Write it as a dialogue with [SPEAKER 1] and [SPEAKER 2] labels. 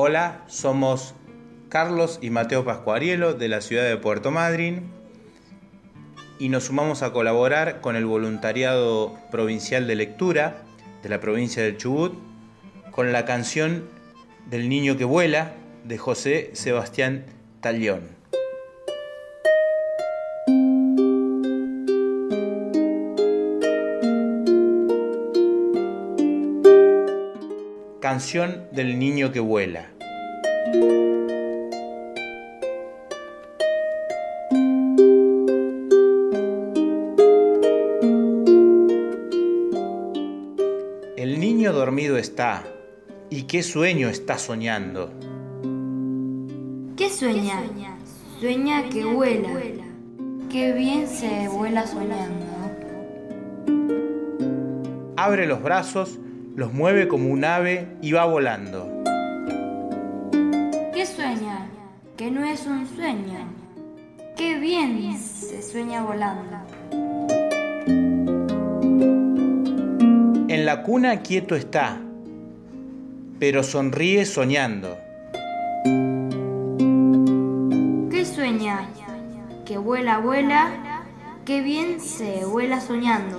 [SPEAKER 1] Hola, somos Carlos y Mateo Pascuarielo de la ciudad de Puerto Madryn y nos sumamos a colaborar con el voluntariado provincial de lectura de la provincia del Chubut con la canción del niño que vuela de José Sebastián Talión. Canción del niño que vuela. El niño dormido está, y qué sueño está soñando.
[SPEAKER 2] ¿Qué sueña? Sueña que vuela. Qué bien se vuela soñando.
[SPEAKER 1] Abre los brazos, los mueve como un ave y va volando.
[SPEAKER 2] ¿Qué sueña? Que no es un sueño. Qué bien se sueña volando.
[SPEAKER 1] En la cuna quieto está, pero sonríe soñando.
[SPEAKER 2] ¿Qué sueña? Que vuela, vuela. Qué bien se vuela soñando.